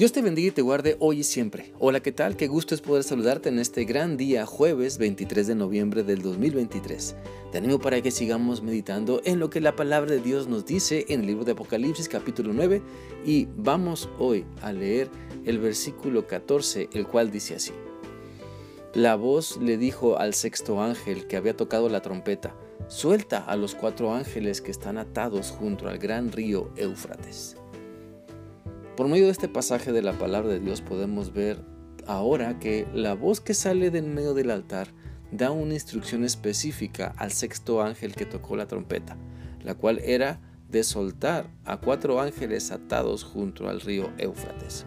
Dios te bendiga y te guarde hoy y siempre. Hola, ¿qué tal? Qué gusto es poder saludarte en este gran día, jueves 23 de noviembre del 2023. Te animo para que sigamos meditando en lo que la palabra de Dios nos dice en el libro de Apocalipsis capítulo 9 y vamos hoy a leer el versículo 14, el cual dice así. La voz le dijo al sexto ángel que había tocado la trompeta, suelta a los cuatro ángeles que están atados junto al gran río Éufrates. Por medio de este pasaje de la palabra de Dios podemos ver ahora que la voz que sale de en medio del altar da una instrucción específica al sexto ángel que tocó la trompeta, la cual era de soltar a cuatro ángeles atados junto al río Éufrates.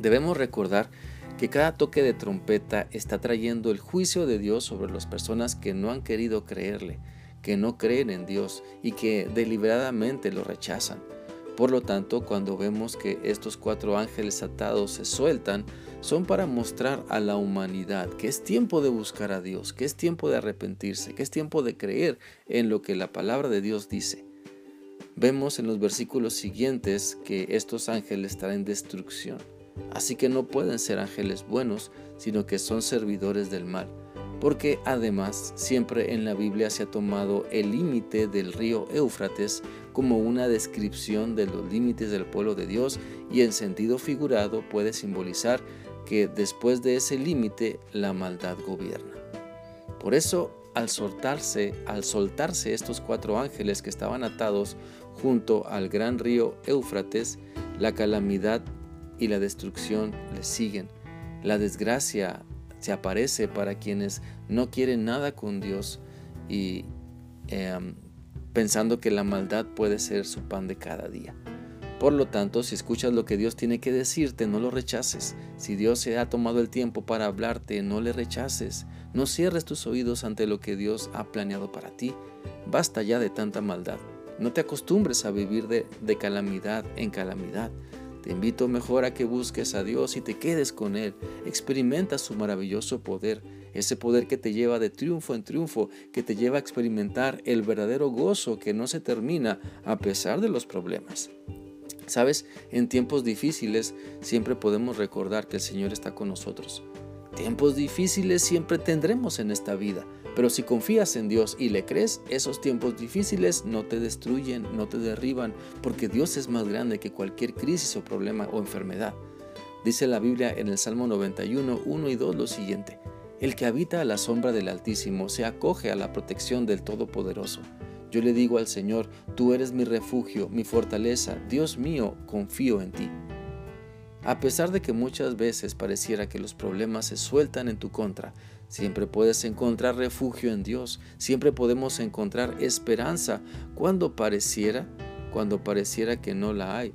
Debemos recordar que cada toque de trompeta está trayendo el juicio de Dios sobre las personas que no han querido creerle, que no creen en Dios y que deliberadamente lo rechazan. Por lo tanto, cuando vemos que estos cuatro ángeles atados se sueltan, son para mostrar a la humanidad que es tiempo de buscar a Dios, que es tiempo de arrepentirse, que es tiempo de creer en lo que la palabra de Dios dice. Vemos en los versículos siguientes que estos ángeles traen destrucción, así que no pueden ser ángeles buenos, sino que son servidores del mal porque además siempre en la Biblia se ha tomado el límite del río Éufrates como una descripción de los límites del pueblo de Dios y en sentido figurado puede simbolizar que después de ese límite la maldad gobierna. Por eso al soltarse, al soltarse estos cuatro ángeles que estaban atados junto al gran río Éufrates, la calamidad y la destrucción les siguen. La desgracia se aparece para quienes no quieren nada con Dios y em, pensando que la maldad puede ser su pan de cada día. Por lo tanto, si escuchas lo que Dios tiene que decirte, no lo rechaces. Si Dios se ha tomado el tiempo para hablarte, no le rechaces. No cierres tus oídos ante lo que Dios ha planeado para ti. Basta ya de tanta maldad. No te acostumbres a vivir de, de calamidad en calamidad. Te invito mejor a que busques a Dios y te quedes con Él. Experimenta su maravilloso poder, ese poder que te lleva de triunfo en triunfo, que te lleva a experimentar el verdadero gozo que no se termina a pesar de los problemas. Sabes, en tiempos difíciles siempre podemos recordar que el Señor está con nosotros. Tiempos difíciles siempre tendremos en esta vida, pero si confías en Dios y le crees, esos tiempos difíciles no te destruyen, no te derriban, porque Dios es más grande que cualquier crisis o problema o enfermedad. Dice la Biblia en el Salmo 91, 1 y 2 lo siguiente. El que habita a la sombra del Altísimo se acoge a la protección del Todopoderoso. Yo le digo al Señor, tú eres mi refugio, mi fortaleza, Dios mío, confío en ti. A pesar de que muchas veces pareciera que los problemas se sueltan en tu contra, Siempre puedes encontrar refugio en Dios, siempre podemos encontrar esperanza cuando pareciera, cuando pareciera que no la hay.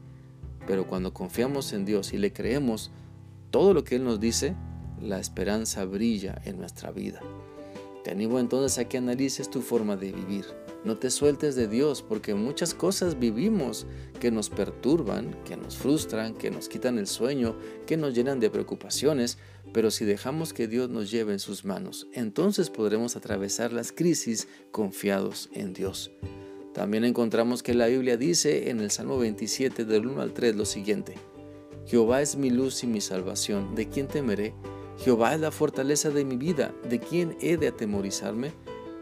Pero cuando confiamos en Dios y le creemos todo lo que Él nos dice, la esperanza brilla en nuestra vida. Te animo entonces a que analices tu forma de vivir. No te sueltes de Dios porque muchas cosas vivimos que nos perturban, que nos frustran, que nos quitan el sueño, que nos llenan de preocupaciones, pero si dejamos que Dios nos lleve en sus manos, entonces podremos atravesar las crisis confiados en Dios. También encontramos que la Biblia dice en el Salmo 27 del 1 al 3 lo siguiente, Jehová es mi luz y mi salvación, ¿de quién temeré? Jehová es la fortaleza de mi vida, ¿de quién he de atemorizarme?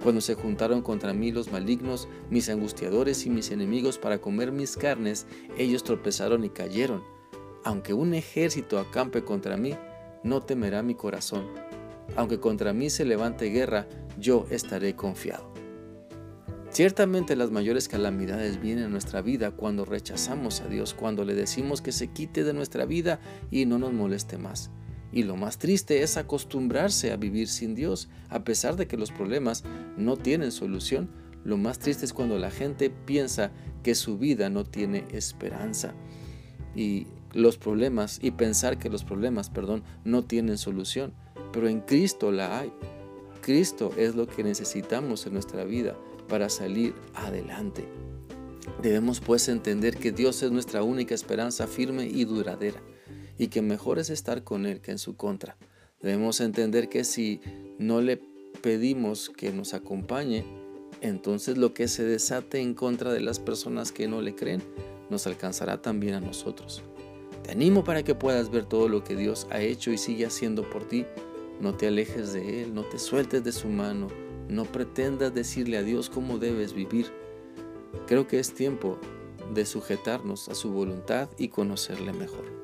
Cuando se juntaron contra mí los malignos, mis angustiadores y mis enemigos para comer mis carnes, ellos tropezaron y cayeron. Aunque un ejército acampe contra mí, no temerá mi corazón. Aunque contra mí se levante guerra, yo estaré confiado. Ciertamente las mayores calamidades vienen a nuestra vida cuando rechazamos a Dios, cuando le decimos que se quite de nuestra vida y no nos moleste más. Y lo más triste es acostumbrarse a vivir sin Dios, a pesar de que los problemas no tienen solución. Lo más triste es cuando la gente piensa que su vida no tiene esperanza. Y los problemas, y pensar que los problemas, perdón, no tienen solución. Pero en Cristo la hay. Cristo es lo que necesitamos en nuestra vida para salir adelante. Debemos pues entender que Dios es nuestra única esperanza firme y duradera y que mejor es estar con Él que en su contra. Debemos entender que si no le pedimos que nos acompañe, entonces lo que se desate en contra de las personas que no le creen nos alcanzará también a nosotros. Te animo para que puedas ver todo lo que Dios ha hecho y sigue haciendo por ti. No te alejes de Él, no te sueltes de su mano, no pretendas decirle a Dios cómo debes vivir. Creo que es tiempo de sujetarnos a su voluntad y conocerle mejor.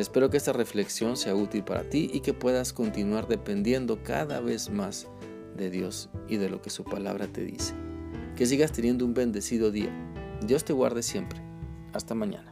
Espero que esta reflexión sea útil para ti y que puedas continuar dependiendo cada vez más de Dios y de lo que su palabra te dice. Que sigas teniendo un bendecido día. Dios te guarde siempre. Hasta mañana.